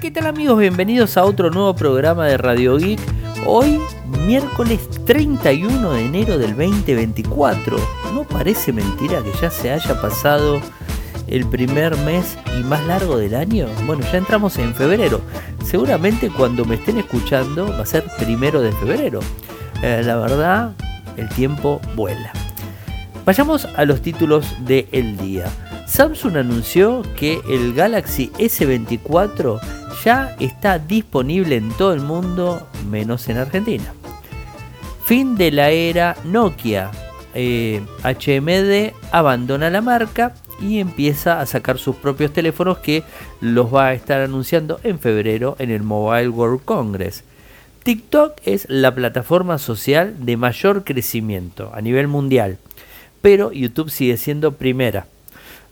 ¿Qué tal amigos? Bienvenidos a otro nuevo programa de Radio Geek. Hoy, miércoles 31 de enero del 2024. ¿No parece mentira que ya se haya pasado el primer mes y más largo del año? Bueno, ya entramos en febrero. Seguramente cuando me estén escuchando va a ser primero de febrero. Eh, la verdad, el tiempo vuela. Vayamos a los títulos del día. Samsung anunció que el Galaxy S24 ya está disponible en todo el mundo menos en Argentina. Fin de la era Nokia. HMD eh, abandona la marca y empieza a sacar sus propios teléfonos que los va a estar anunciando en febrero en el Mobile World Congress. TikTok es la plataforma social de mayor crecimiento a nivel mundial, pero YouTube sigue siendo primera.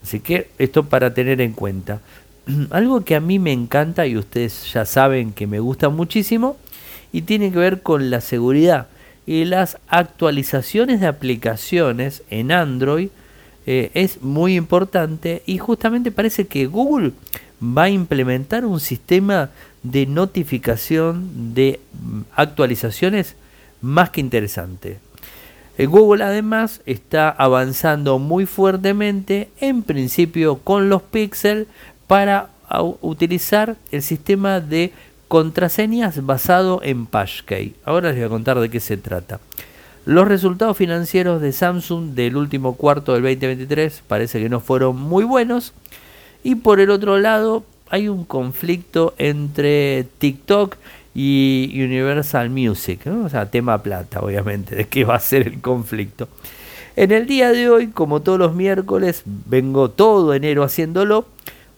Así que esto para tener en cuenta. algo que a mí me encanta y ustedes ya saben que me gusta muchísimo y tiene que ver con la seguridad y las actualizaciones de aplicaciones en Android eh, es muy importante y justamente parece que Google va a implementar un sistema de notificación de mm, actualizaciones más que interesante. Eh, Google además está avanzando muy fuertemente en principio con los Pixel para utilizar el sistema de contraseñas basado en Passkey. Ahora les voy a contar de qué se trata. Los resultados financieros de Samsung del último cuarto del 2023 parece que no fueron muy buenos. Y por el otro lado hay un conflicto entre TikTok y Universal Music. O sea, tema plata, obviamente, de qué va a ser el conflicto. En el día de hoy, como todos los miércoles, vengo todo enero haciéndolo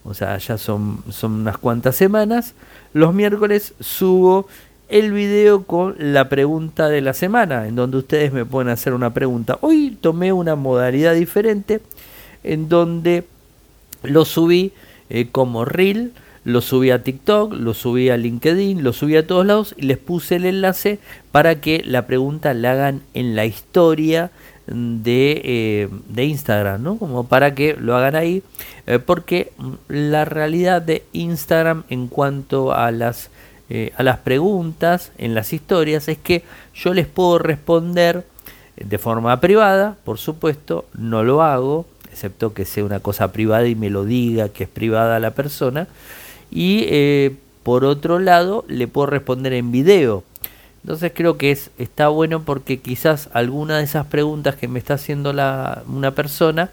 o sea, ya son, son unas cuantas semanas. Los miércoles subo el video con la pregunta de la semana, en donde ustedes me pueden hacer una pregunta. Hoy tomé una modalidad diferente, en donde lo subí eh, como reel, lo subí a TikTok, lo subí a LinkedIn, lo subí a todos lados y les puse el enlace para que la pregunta la hagan en la historia de, eh, de Instagram, ¿no? Como para que lo hagan ahí, eh, porque la realidad de Instagram en cuanto a las, eh, a las preguntas en las historias es que yo les puedo responder de forma privada, por supuesto, no lo hago, excepto que sea una cosa privada y me lo diga que es privada la persona, y por otro lado le puedo responder en video entonces creo que es, está bueno porque quizás alguna de esas preguntas que me está haciendo la, una persona,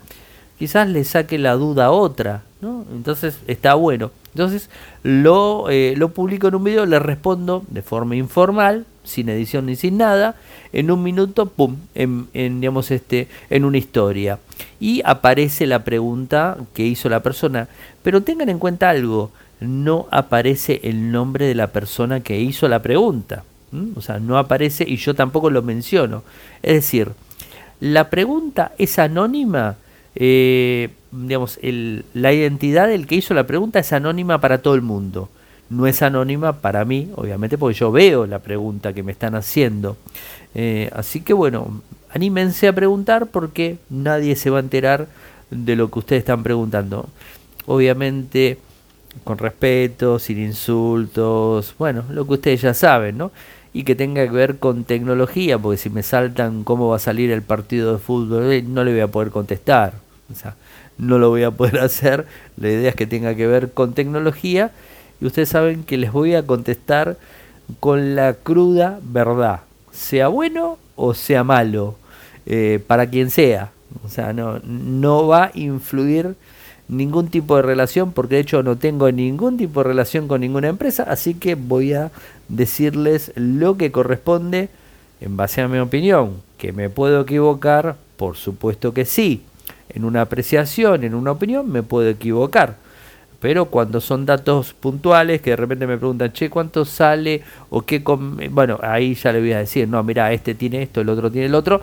quizás le saque la duda a otra, ¿no? Entonces está bueno. Entonces lo, eh, lo publico en un video, le respondo de forma informal, sin edición ni sin nada, en un minuto, pum, en, en, digamos este, en una historia. Y aparece la pregunta que hizo la persona. Pero tengan en cuenta algo, no aparece el nombre de la persona que hizo la pregunta. O sea, no aparece y yo tampoco lo menciono. Es decir, la pregunta es anónima, eh, digamos, la identidad del que hizo la pregunta es anónima para todo el mundo. No es anónima para mí, obviamente, porque yo veo la pregunta que me están haciendo. Eh, así que bueno, anímense a preguntar porque nadie se va a enterar de lo que ustedes están preguntando. Obviamente, con respeto, sin insultos, bueno, lo que ustedes ya saben, ¿no? Y que tenga que ver con tecnología, porque si me saltan cómo va a salir el partido de fútbol, no le voy a poder contestar. O sea, no lo voy a poder hacer. La idea es que tenga que ver con tecnología y ustedes saben que les voy a contestar con la cruda verdad, sea bueno o sea malo, eh, para quien sea. O sea, no, no va a influir ningún tipo de relación, porque de hecho no tengo ningún tipo de relación con ninguna empresa, así que voy a decirles lo que corresponde en base a mi opinión. ¿Que me puedo equivocar? Por supuesto que sí. En una apreciación, en una opinión, me puedo equivocar. Pero cuando son datos puntuales, que de repente me preguntan, che, ¿cuánto sale? O qué... Bueno, ahí ya le voy a decir, no, mira, este tiene esto, el otro tiene el otro.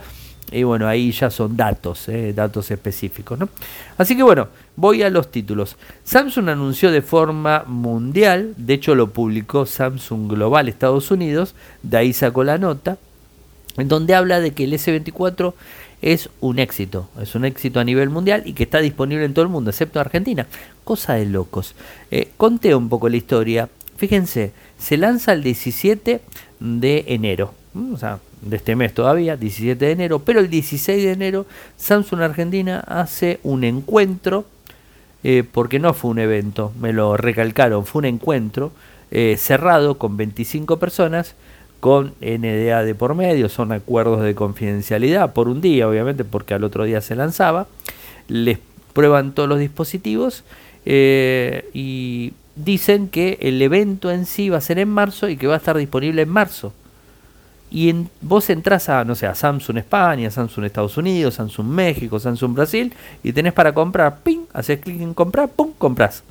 Y bueno, ahí ya son datos, eh, datos específicos. ¿no? Así que bueno, voy a los títulos. Samsung anunció de forma mundial, de hecho lo publicó Samsung Global Estados Unidos, de ahí sacó la nota, en donde habla de que el S24 es un éxito, es un éxito a nivel mundial y que está disponible en todo el mundo, excepto Argentina. Cosa de locos. Eh, conté un poco la historia. fíjense, se lanza el 17 de enero, o sea, de este mes todavía, 17 de enero, pero el 16 de enero Samsung Argentina hace un encuentro, eh, porque no fue un evento, me lo recalcaron, fue un encuentro eh, cerrado con 25 personas, con NDA de por medio, son acuerdos de confidencialidad por un día, obviamente, porque al otro día se lanzaba, les prueban todos los dispositivos eh, y dicen que el evento en sí va a ser en marzo y que va a estar disponible en marzo y en, vos entras a, no sé, a Samsung España, Samsung Estados Unidos, Samsung México, Samsung Brasil y tenés para comprar, ping, haces clic en comprar, pum, compras.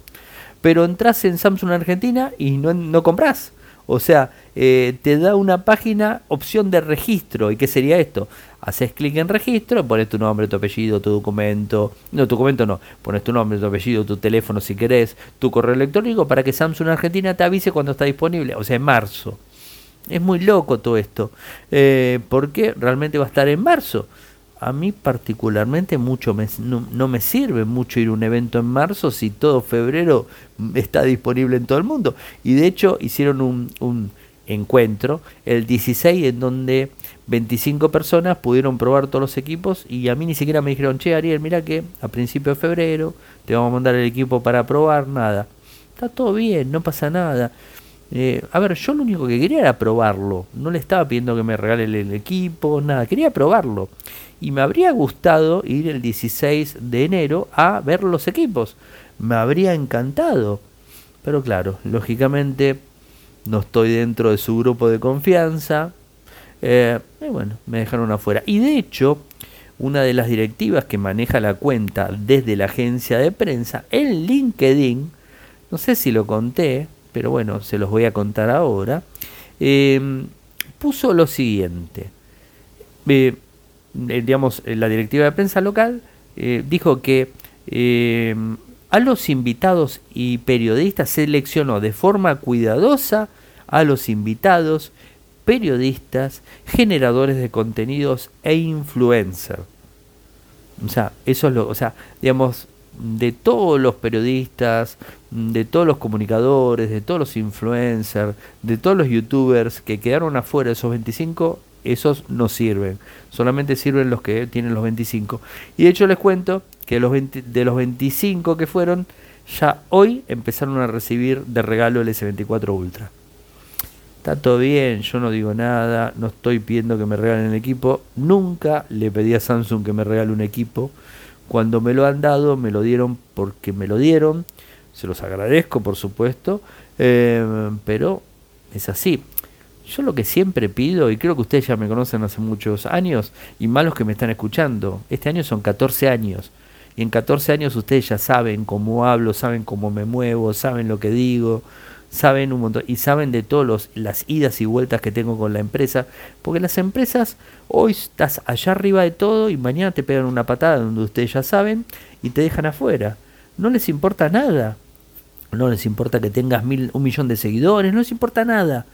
Pero entras en Samsung Argentina y no, no compras. O sea, eh, te da una página opción de registro. ¿Y qué sería esto? Haces clic en registro, pones tu nombre, tu apellido, tu documento. No, tu documento no. Pones tu nombre, tu apellido, tu teléfono si querés, tu correo electrónico para que Samsung Argentina te avise cuando está disponible. O sea, en marzo. Es muy loco todo esto, eh, porque realmente va a estar en marzo. A mí particularmente mucho no, me sirve mucho ir a un evento en marzo si todo febrero está disponible en todo el mundo. Y de hecho hicieron un, un encuentro el 16 en donde 25 personas pudieron probar todos los equipos y a mí ni siquiera me dijeron, che Ariel, mira que a principio de febrero te vamos a mandar el equipo para probar, nada. Está todo bien, no pasa nada. Eh, a ver, yo lo único que quería era probarlo. No le estaba pidiendo que me regale el equipo, nada. Quería probarlo. Y me habría gustado ir el 16 de enero a ver los equipos. Me habría encantado. Pero claro, lógicamente no estoy dentro de su grupo de confianza. Eh, y bueno, me dejaron afuera. Y de hecho, una de las directivas que maneja la cuenta desde la agencia de prensa en LinkedIn, no sé si lo conté, pero bueno, se los voy a contar ahora, em, puso lo siguiente. Eh, eh, digamos, la directiva de prensa local eh, dijo que em, a los invitados y periodistas seleccionó de forma cuidadosa a los invitados, periodistas, generadores de contenidos e influencers. O sea, eso es lo, o sea, digamos, de todos los periodistas, de todos los comunicadores, de todos los influencers, de todos los youtubers que quedaron afuera de esos 25, esos no sirven. Solamente sirven los que tienen los 25. Y de hecho les cuento que los de los 25 que fueron, ya hoy empezaron a recibir de regalo el S24 Ultra. Está todo bien, yo no digo nada, no estoy pidiendo que me regalen el equipo. Nunca le pedí a Samsung que me regale un equipo. Cuando me lo han dado, me lo dieron porque me lo dieron se los agradezco por supuesto, eh, pero es así. Yo lo que siempre pido, y creo que ustedes ya me conocen hace muchos años, y malos que me están escuchando, este año son 14 años, y en 14 años ustedes ya saben cómo hablo, saben cómo me muevo, saben lo que digo, saben un montón, y saben de todas las idas y vueltas que tengo con la empresa, porque las empresas hoy estás allá arriba de todo y mañana te pegan una patada donde ustedes ya saben y te dejan afuera. No les importa nada no les importa que tengas mil, un millón de seguidores, no les importa nada.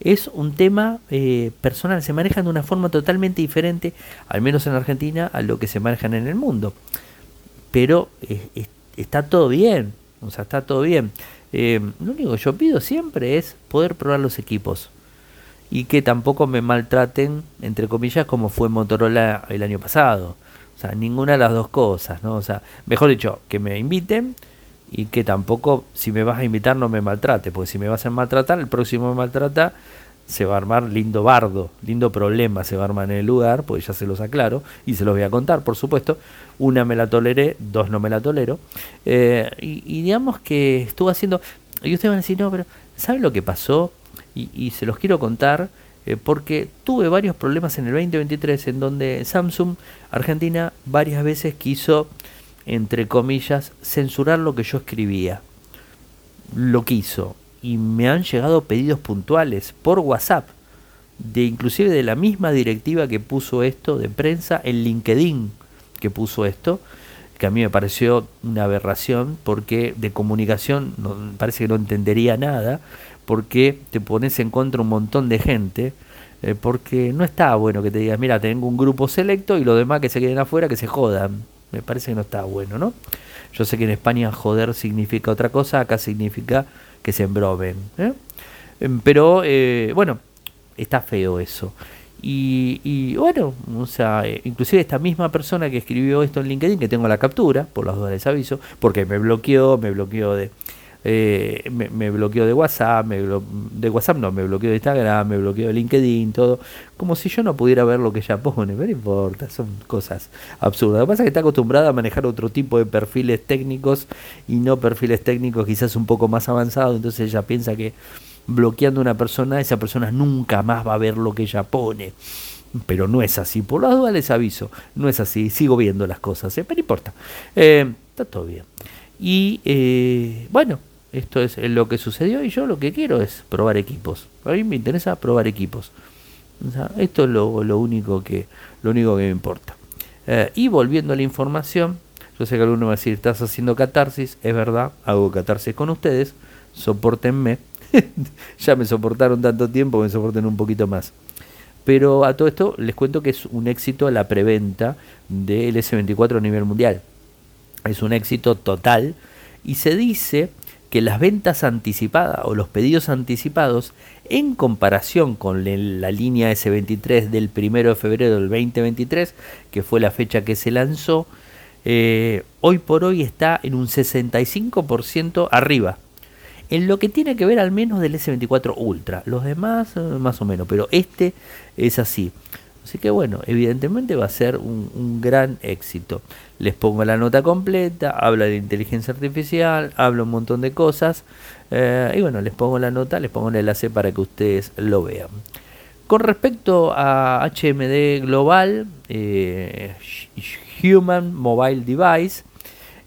Es un tema eh, personal, se manejan de una forma totalmente diferente, al menos en Argentina, a lo que se manejan en el mundo. Pero está todo bien, o sea, está todo bien. Eh, lo único que yo pido siempre es poder probar los equipos y que tampoco me maltraten, entre comillas, como fue Motorola el año pasado. O sea, ninguna de las dos cosas, ¿no? O sea, mejor dicho, que me inviten y que tampoco, si me vas a invitar, no me maltrate, porque si me vas a maltratar, el próximo me maltrata, se va a armar lindo bardo, lindo problema se va a armar en el lugar, pues ya se los aclaro y se los voy a contar, por supuesto. Una me la toleré, dos no me la tolero. Eh, y, digamos que estuvo haciendo. Y ustedes van a decir, no, pero ¿saben lo que pasó? Y, se los quiero contar. Eh, porque tuve varios problemas en el 2023 en donde Samsung Argentina varias veces quiso entre comillas, censurar lo que yo escribía. Lo quiso. Y me han llegado pedidos puntuales por WhatsApp, de inclusive de la misma directiva que puso esto de prensa, en LinkedIn que puso esto, que a mí me pareció una aberración porque de comunicación no, parece que no entendería nada, porque te pones en contra un montón de gente, eh, porque no está bueno que te digas, mira, tengo un grupo selecto y los demás que se queden afuera que se jodan. Me parece que no está bueno, ¿no? Yo sé que en España joder significa otra cosa, acá significa que se embroben. ¿eh? Em, pero eh, bueno, está feo eso. Y, bueno, o sea, eh, inclusive esta misma persona que escribió esto en LinkedIn, que tengo la captura, por las dudas les aviso, porque me bloqueó, me bloqueó de, eh, me, bloqueó de WhatsApp, me de WhatsApp no, me bloqueó de Instagram, me bloqueó de LinkedIn, todo, como si yo no pudiera ver lo que ella pone, pero no importa, son cosas absurdas. Lo que pasa es que está acostumbrada a manejar otro tipo de perfiles técnicos y no perfiles técnicos quizás un poco más avanzados, entonces ella piensa que bloqueando a una persona, esa persona nunca más va a ver lo que ella pone. Pero no es así, por las dudas les aviso, no es así, sigo viendo las cosas, ¿eh? pero no importa, eh, está todo bien. Y eh, bueno, esto es lo que sucedió y yo lo que quiero es probar equipos. A mí me interesa probar equipos. esto es lo, único que, lo único que me importa. y volviendo a la información, yo sé que alguno va a decir, estás haciendo catarsis, es verdad, hago catarsis con ustedes, soportenme ya me soportaron tanto tiempo, me soporten un poquito más. Pero a todo esto les cuento que es un éxito la preventa del S24 a nivel mundial. Es un éxito total y se dice que las ventas anticipadas o los pedidos anticipados en comparación con la línea S23 del 1 de febrero del 2023, que fue la fecha que se lanzó, eh, hoy por hoy está en un 65% arriba en lo que tiene que ver al menos del S24 Ultra. Los demás eh, más o menos, pero este es así. Así que bueno, evidentemente va a ser un, gran éxito. Les pongo la nota completa, habla de inteligencia artificial, habla un montón de cosas. Eh, y bueno, les pongo la nota, les pongo el enlace para que ustedes lo vean. Con respecto a HMD Global, eh, Human Mobile Device,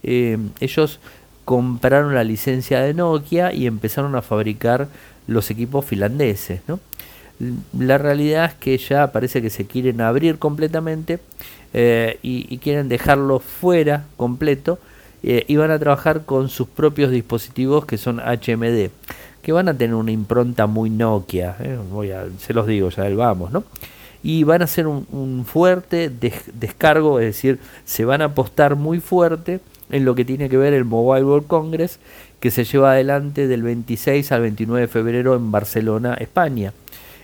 ellos compraron la licencia de Nokia y empezaron a fabricar los equipos finlandeses. ¿no? La realidad es que ya parece que se quieren abrir completamente eh, y, quieren dejarlo fuera completo eh, y van a trabajar con sus propios dispositivos que son HMD, que van a tener una impronta muy Nokia, ¿eh? Voy a, se los digo, ya vamos, ¿no? Y van a hacer un, un fuerte descargo, es decir, se van a apostar muy fuerte en lo que tiene que ver el Mobile World Congress que se lleva adelante del 26 al 29 de febrero en Barcelona, España.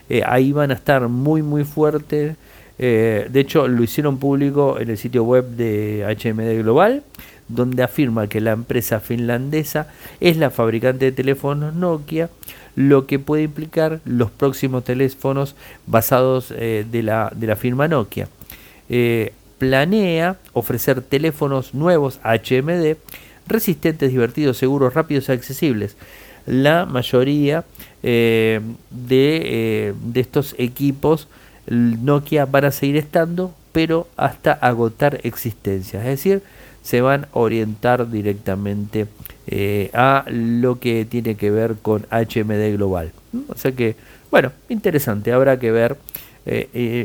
Eh, ahí van a estar muy muy fuertes. Eh, de hecho, lo hicieron público en el sitio web de HMD Global, donde afirma que la empresa finlandesa es la fabricante de teléfonos Nokia, lo que puede implicar los próximos teléfonos basados eh, de, la, de la firma Nokia planea ofrecer teléfonos nuevos HMD resistentes, divertidos, seguros, rápidos y accesibles. La mayoría eh, de, eh, de, estos equipos Nokia van a seguir estando, pero hasta agotar existencias. Es decir, se van a orientar directamente eh, a lo que tiene que ver con HMD global. O sea que, bueno, interesante, habrá que ver.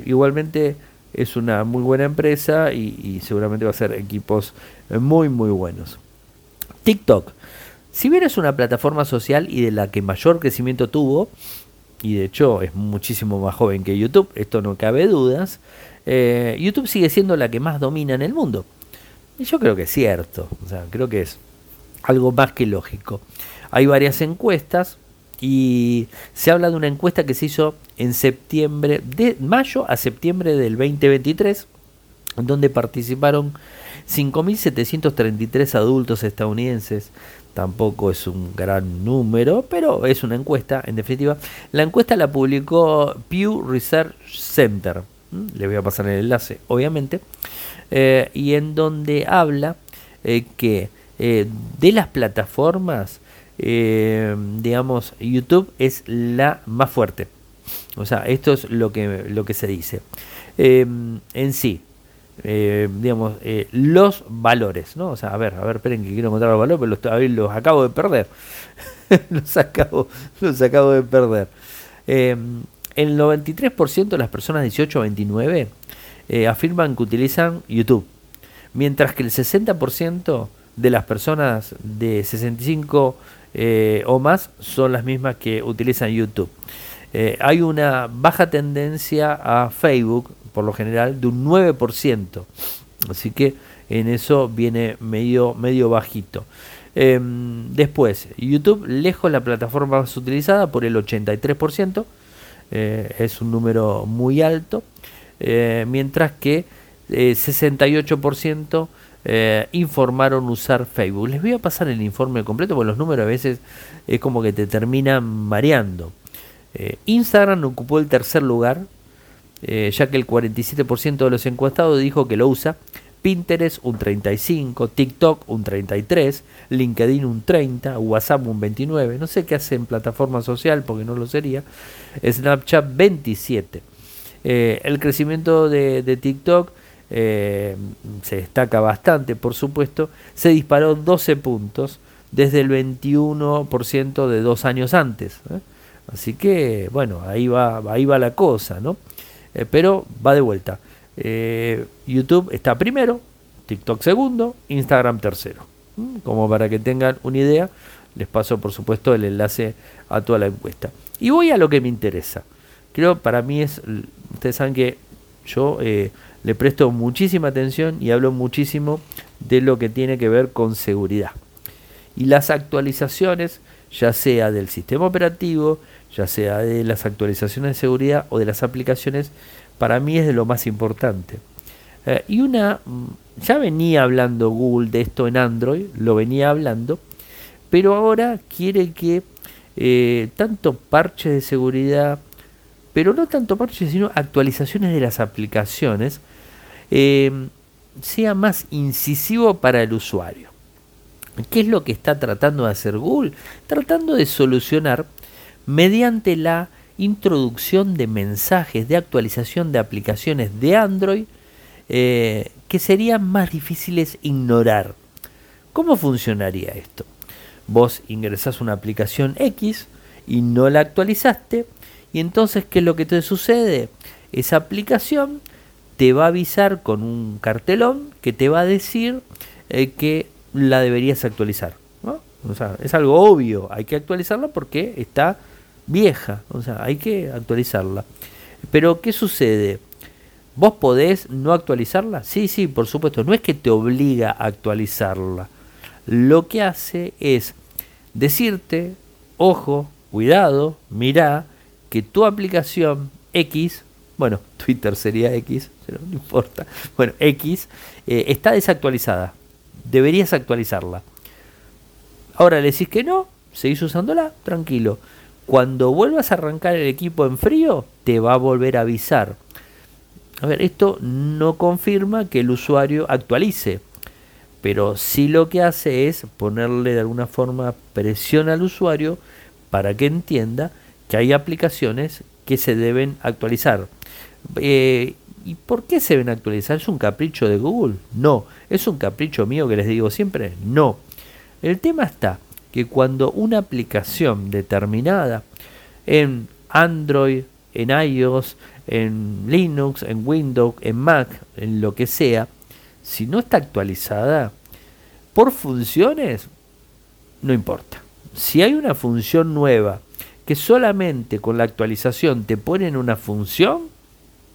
igualmente es una muy buena empresa y, seguramente va a ser equipos muy muy buenos. TikTok. Si bien es una plataforma social y de la que mayor crecimiento tuvo, y de hecho es muchísimo más joven que YouTube, esto no cabe dudas, eh, YouTube sigue siendo la que más domina en el mundo. Y yo creo que es cierto, o sea, creo que es algo más que lógico. Hay varias encuestas, y se habla de una encuesta que se hizo en septiembre, de mayo a septiembre del 2023, donde participaron 5.733 adultos estadounidenses. Tampoco es un gran número, pero es una encuesta, en definitiva. La encuesta la publicó Pew Research Center. Le voy a pasar el enlace, obviamente. Eh, y en donde habla eh, que eh, de las plataformas digamos, YouTube es la más fuerte. O sea, esto es lo que, lo que se dice. En sí, eh, digamos, los valores, ¿no? O sea, a ver, a ver, esperen que quiero encontrar los valores, pero los, los acabo de perder. los, acabo, los acabo de perder. el 93% de las personas 18 a 29 afirman que utilizan YouTube, mientras que el 60% de las personas de 65 eh, o más son las mismas que utilizan YouTube. Eh, hay una baja tendencia a Facebook, por lo general, de un 9%. Así que en eso viene medio, medio bajito. Em, después, YouTube, lejos la plataforma más utilizada por el 83%, eh, es un número muy alto, eh, mientras que 68% eh, informaron usar Facebook. Les voy a pasar el informe completo porque los números a veces es como que te terminan mareando. Instagram ocupó el tercer lugar, ya que el 47% de los encuestados dijo que lo usa Pinterest un 35, TikTok un 33, LinkedIn un 30, WhatsApp un 29, no sé qué hace en plataforma social porque no lo sería, Snapchat 27. Eh, el crecimiento de, TikTok eh, se destaca bastante, por supuesto, se disparó 12 puntos desde el 21% de dos años antes. ¿eh? Así que, bueno, ahí va, ahí va la cosa, ¿no? Pero va de vuelta. Eh, YouTube está primero, TikTok segundo, Instagram tercero. Mm, como para que tengan una idea, les paso por supuesto el enlace a toda la encuesta. Y voy a lo que me interesa. Creo para mí es, ustedes saben que yo eh, le presto muchísima atención y hablo muchísimo de lo que tiene que ver con seguridad. Y las actualizaciones, ya sea del sistema operativo, ya sea de las actualizaciones de seguridad o de las aplicaciones, para mí es de lo más importante. Eh, y una, mm, ya venía hablando Google de esto en Android, lo venía hablando, pero ahora quiere que eh, tanto parches de seguridad, pero no tanto parches, sino actualizaciones de las aplicaciones, eh, sea más incisivo para el usuario. ¿Qué es lo que está tratando de hacer Google? Tratando de solucionar mediante la introducción de mensajes de actualización de aplicaciones de Android eh, que serían más difíciles ignorar. ¿Cómo funcionaría esto? Vos ingresás una aplicación X y no la actualizaste y entonces ¿qué es lo que te sucede? Esa aplicación te va a avisar con un cartelón que te va a decir eh, que la deberías actualizar. O sea, es algo obvio, hay que actualizarla porque está vieja, o sea, hay que actualizarla. Pero, ¿qué sucede? ¿Vos podés no actualizarla? Sí, sí, por supuesto, no es que te obliga a actualizarla. Lo que hace es decirte, ojo, cuidado, mirá, que tu aplicación X, bueno, Twitter sería X, pero no importa, bueno, X, eh, está desactualizada. Deberías actualizarla. Ahora le decís que no, seguís usándola, tranquilo. Cuando vuelvas a arrancar el equipo en frío, te va a volver a avisar. A ver, esto no confirma que el usuario actualice, pero sí lo que hace es ponerle de alguna forma presión al usuario para que entienda que hay aplicaciones que se deben actualizar. Eh, ¿Y por qué se deben actualizar? ¿Es un capricho de Google? No. ¿Es un capricho mío que les digo siempre? No. El tema está que cuando una aplicación determinada en Android, en iOS, en Linux, en Windows, en Mac, en lo que sea, si no está actualizada, por funciones, no importa. Si hay una función nueva que solamente con la actualización te ponen una función,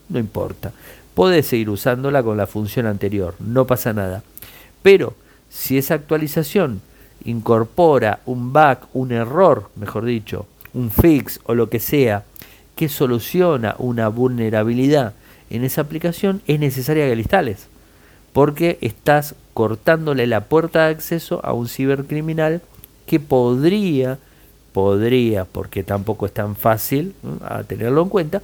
no importa. Puedes seguir usándola con la función anterior, no pasa nada. Pero si esa actualización incorpora un bug, un error, mejor dicho, un fix o lo que sea, que soluciona una vulnerabilidad en esa aplicación, es necesaria que la instales. Porque estás cortándole la puerta de acceso a un cibercriminal que podría, podría, porque tampoco es tan fácil a tenerlo en cuenta,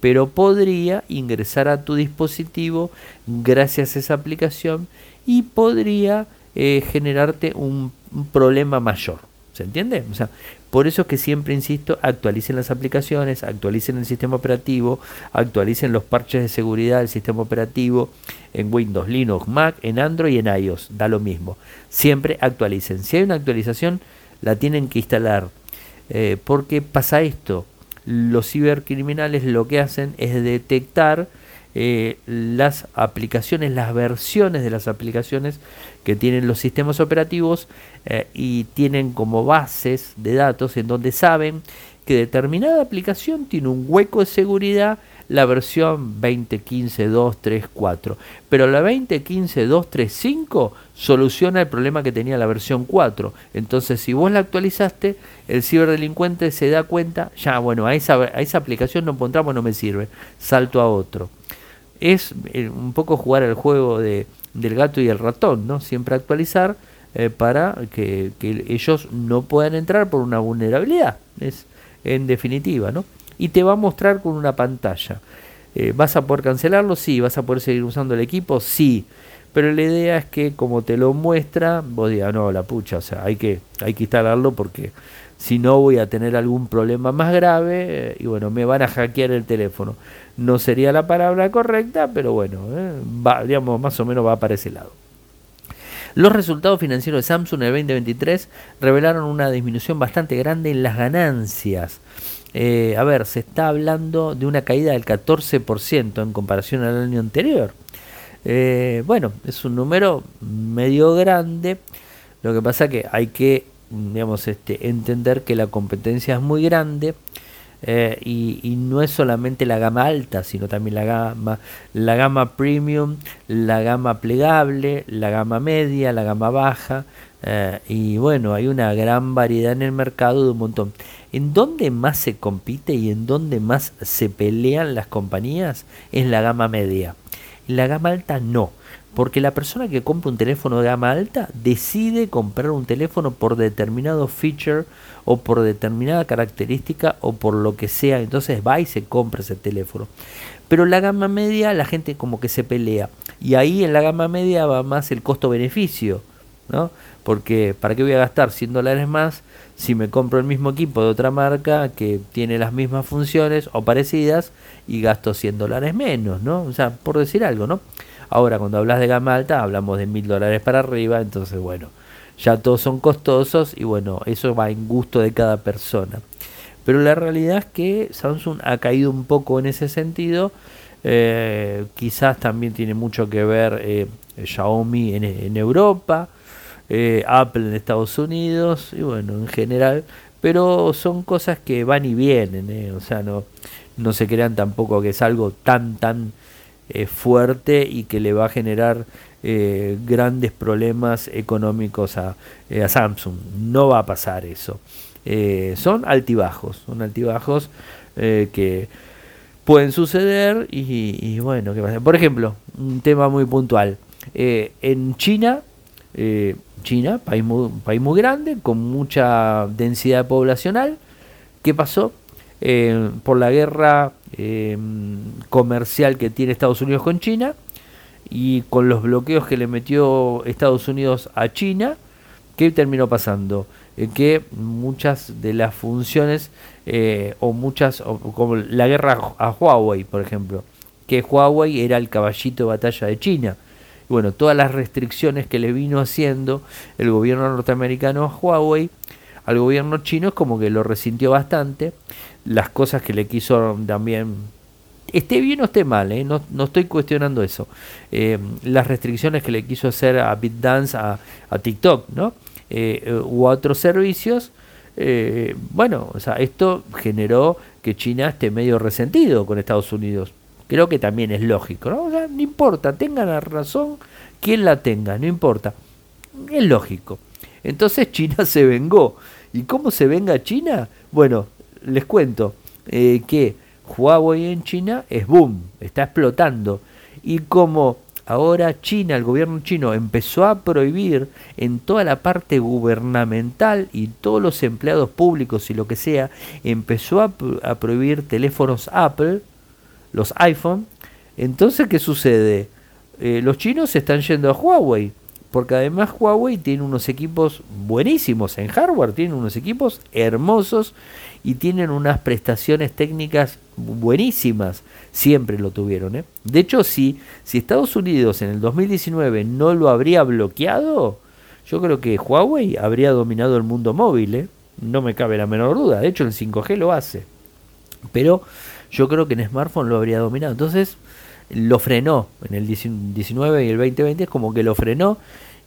pero podría ingresar a tu dispositivo gracias a esa aplicación y podría eh, generarte un, problema mayor. ¿Se entiende? O sea, por eso es que siempre insisto, actualicen las aplicaciones, actualicen el sistema operativo, actualicen los parches de seguridad del sistema operativo en Windows, Linux, Mac, en Android y en iOS. Da lo mismo. Siempre actualicen. Si hay una actualización, la tienen que instalar. Eh, porque pasa esto. Los cibercriminales lo que hacen es detectar eh, las aplicaciones, las versiones de las aplicaciones que tienen los sistemas operativos eh, y tienen como bases de datos en donde saben que determinada aplicación tiene un hueco de seguridad la versión 2015.2.3.4. Pero la 2015.2.3.5 soluciona el problema que tenía la versión 4. Entonces, si vos la actualizaste, el ciberdelincuente se da cuenta, ya, bueno, a esa, a esa aplicación no encontramos, no me sirve, salto a otro. Es eh, un poco jugar el juego de, del gato y el ratón, ¿no? Siempre actualizar eh, para que, que ellos no puedan entrar por una vulnerabilidad. Es en definitiva, ¿no? Y te va a mostrar con una pantalla. Eh, ¿Vas a poder cancelarlo? Sí. ¿Vas a poder seguir usando el equipo? Sí. Pero la idea es que como te lo muestra, vos digas, no, la pucha, o sea, hay que, hay que instalarlo porque si no voy a tener algún problema más grave eh, y bueno, me van a hackear el teléfono. No sería la palabra correcta, pero bueno, eh, digamos, más o menos va para ese lado. Los resultados financieros de Samsung en el 2023 revelaron una disminución bastante grande en las ganancias. Eh, a ver, se está hablando de una caída del 14% en comparación al año anterior. Eh, bueno, es un número medio grande. Lo que pasa que hay que, digamos, este, entender que la competencia es muy grande eh, y, no es solamente la gama alta, sino también la gama, la gama premium, la gama plegable, la gama media, la gama baja. Eh, y bueno, hay una gran variedad en el mercado de un montón. ¿En dónde más se compite y en dónde más se pelean las compañías? Es la gama media. La gama alta no. Porque la persona que compra un teléfono de gama alta decide comprar un teléfono por determinado feature o por determinada característica o por lo que sea. Entonces va y se compra ese teléfono. Pero la gama media la gente como que se pelea. Y ahí en la gama media va más el costo-beneficio. ¿no? Porque ¿para qué voy a gastar 100 dólares más si me compro el mismo equipo de otra marca que tiene las mismas funciones o parecidas y gasto 100 dólares menos? ¿no? O sea, por decir algo, ¿no? Ahora, cuando hablas de gama alta, hablamos de mil dólares para arriba, entonces, bueno, ya todos son costosos y bueno, eso va en gusto de cada persona. Pero la realidad es que Samsung ha caído un poco en ese sentido. Eh, quizás también tiene mucho que ver eh, Xiaomi en, Europa, eh, Apple en Estados Unidos y bueno, en general. Pero son cosas que van y vienen, o sea, no, no se crean tampoco que es algo tan, tan eh, fuerte y que le va a generar eh, grandes problemas económicos a, eh, Samsung. No va a pasar eso. son altibajos, son altibajos que pueden suceder y, bueno, ¿qué pasa? Por ejemplo, un tema muy puntual. en China, China, país muy, país muy grande, con mucha densidad poblacional, ¿qué pasó? por la guerra Em, comercial que tiene Estados Unidos con China y con los bloqueos que le metió Estados Unidos a China, ¿qué terminó pasando? que muchas de las funciones eh, o muchas, como la guerra a Huawei, por ejemplo, que Huawei era el caballito de batalla de China. Bueno, todas las restricciones que le vino haciendo el gobierno norteamericano a Huawei, al gobierno chino es como que lo resintió bastante las cosas que le quiso también esté bien o esté mal, ¿eh? no, no, estoy cuestionando eso. Eh, las restricciones que le quiso hacer a BitDance, a, a TikTok, ¿no? Eh, u a otros servicios, bueno, o sea, esto generó que China esté medio resentido con Estados Unidos. Creo que también es lógico, ¿no? O sea, no importa, tengan la razón quien la tenga, no importa. Es lógico. Entonces China se vengó. ¿Y cómo se venga China? Bueno, les cuento eh, que Huawei en China es boom, está explotando. Y como ahora China, el gobierno chino, empezó a prohibir en toda la parte gubernamental y todos los empleados públicos y lo que sea, empezó a, prohibir teléfonos Apple, los iPhone. Entonces, ¿qué sucede? Eh, los chinos se están yendo a Huawei porque además Huawei tiene unos equipos buenísimos en hardware, tiene unos equipos hermosos y tienen unas prestaciones técnicas buenísimas, siempre lo tuvieron. ¿eh? De hecho, si, si Estados Unidos en el 2019 no lo habría bloqueado, yo creo que Huawei habría dominado el mundo móvil, ¿eh? no me cabe la menor duda, de hecho el 5G lo hace, pero yo creo que en smartphone lo habría dominado. Entonces, lo frenó en el 19 y el 2020, es como que lo frenó.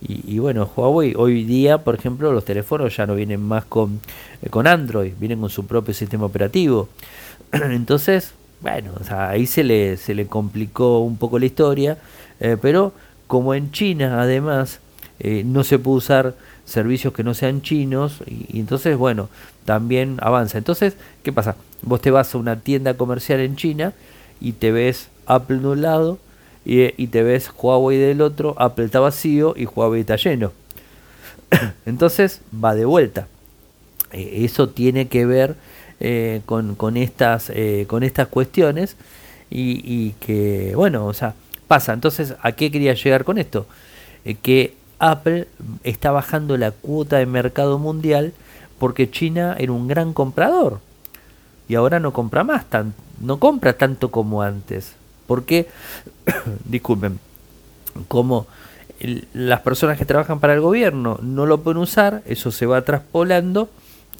Y, bueno, Huawei hoy día, por ejemplo, los teléfonos ya no vienen más con, eh, con Android, vienen con su propio sistema operativo. Entonces, bueno, o sea, ahí se le, se le complicó un poco la historia, eh, pero como en China además eh, no se puede usar servicios que no sean chinos, y, entonces, bueno, también avanza. Entonces, ¿qué pasa? Vos te vas a una tienda comercial en China y te ves Apple de un lado y, y te ves Huawei del otro, Apple está vacío y Huawei está lleno. entonces, va de vuelta. Eh, eso tiene que ver eh, con, con, estas, eh, con estas cuestiones y, y, que, bueno, o sea, pasa. Entonces, ¿a qué quería llegar con esto? que Apple está bajando la cuota de mercado mundial porque China era un gran comprador y ahora no compra más, tan, no compra tanto como antes. Porque, disculpen, como las personas que trabajan para el gobierno no lo pueden usar, eso se va traspolando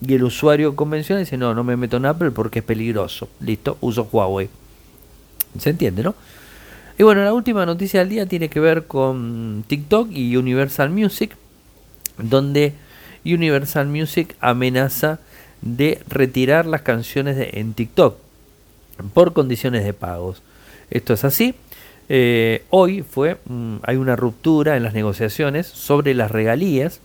y el usuario convencional dice, no, no me meto en Apple porque es peligroso. Listo, uso Huawei. ¿Se entiende, no? Y bueno, la última noticia del día tiene que ver con TikTok y Universal Music, donde Universal Music amenaza de retirar las canciones en TikTok por condiciones de pagos. Esto es así. Eh, hoy fue, mm, hay una ruptura en las negociaciones sobre las regalías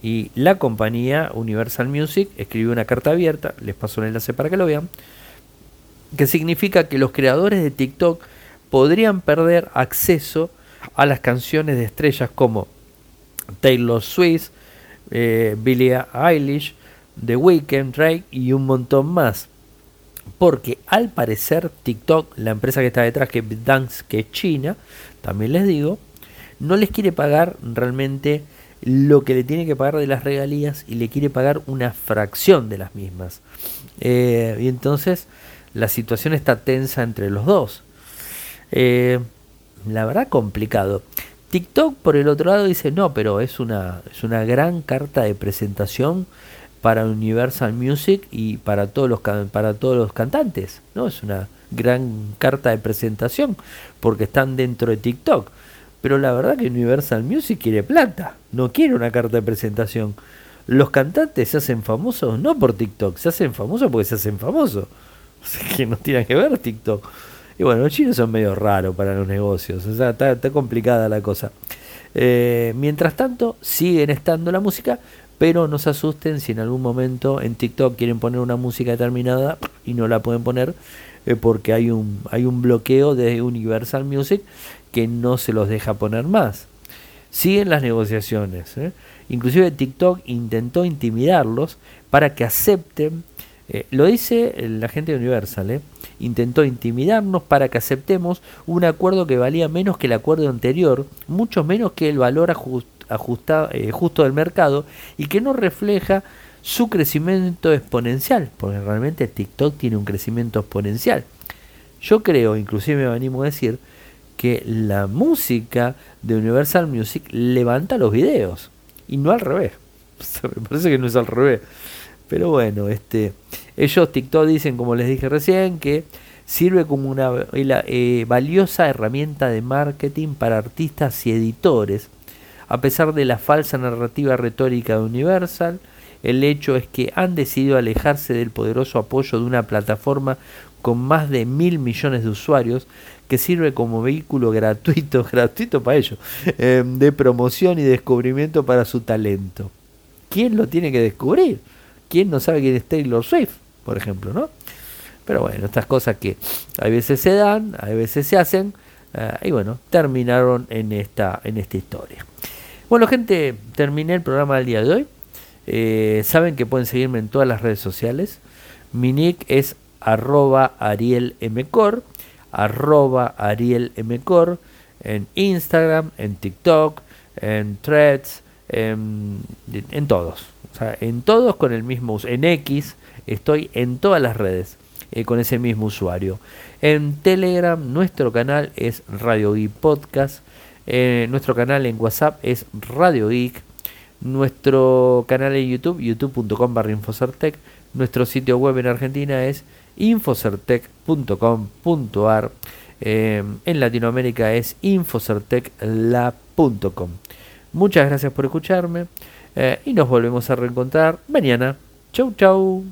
y la compañía Universal Music escribió una carta abierta, les paso el enlace para que lo vean, que significa que los creadores de TikTok podrían perder acceso a las canciones de estrellas como Taylor Swift, eh, Billie Eilish, The Weeknd, Drake y un montón más. Porque al parecer TikTok, la empresa que está detrás, que es Dance, que es China, también les digo, no les quiere pagar realmente lo que le tiene que pagar de las regalías y le quiere pagar una fracción de las mismas. Eh, y entonces la situación está tensa entre los dos. Eh, la verdad complicado. TikTok por el otro lado dice no, pero es una, es una gran carta de presentación para Universal Music y para todos los para todos los cantantes, ¿no? Es una gran carta de presentación porque están dentro de TikTok. Pero la verdad que Universal Music quiere plata, no quiere una carta de presentación. Los cantantes se hacen famosos no por TikTok, se hacen famosos porque se hacen famosos. O que no tiene que ver TikTok. Y bueno, los chinos son medio raros para los negocios, o sea, está, complicada la cosa. Eh, mientras tanto, siguen estando la música, pero no se asusten si en algún momento en TikTok quieren poner una música determinada y no la pueden poner eh, porque hay un, hay un bloqueo de Universal Music que no se los deja poner más. Siguen las negociaciones. ¿eh? Inclusive TikTok intentó intimidarlos para que acepten, eh, lo dice la gente de Universal. Intentó intimidarnos para que aceptemos un acuerdo que valía menos que el acuerdo anterior, mucho menos que el valor ajustado, justo del mercado y que no refleja su crecimiento exponencial, porque realmente TikTok tiene un crecimiento exponencial. Yo creo, inclusive me animo a decir, que la música de Universal Music levanta los videos y no al revés. Me parece que no es al revés. Pero bueno, este, ellos TikTok dicen, como les dije recién, que sirve como una eh, valiosa herramienta de marketing para artistas y editores. A pesar de la falsa narrativa retórica de Universal, el hecho es que han decidido alejarse del poderoso apoyo de una plataforma con más de mil millones de usuarios que sirve como vehículo gratuito, gratuito para ellos, em, de promoción y descubrimiento para su talento. ¿Quién lo tiene que descubrir? ¿Quién no sabe quién es Taylor Swift, por ejemplo, no? Pero bueno, estas cosas que a veces se dan, a veces se hacen, eh, y bueno, terminaron en esta, en esta historia. Bueno, gente, terminé el programa del día de hoy. Eh, saben que pueden seguirme en todas las redes sociales. Mi nick es arroba arielmcor arroba Ariel Mcor, en Instagram, en TikTok, en Threads, en, todos. En todos con el mismo. En X estoy en todas las redes eh, con ese mismo usuario. En Telegram nuestro canal es Radio Geek Podcast. Eh, nuestro canal en WhatsApp es Radio Geek. Nuestro canal en YouTube, youtube.com barra Infocertec. Nuestro sitio web en Argentina es infocertec.com.ar. Eh, en Latinoamérica es infocertecla.com. Muchas gracias por escucharme eh, y nos volvemos a reencontrar mañana. Chau, chau.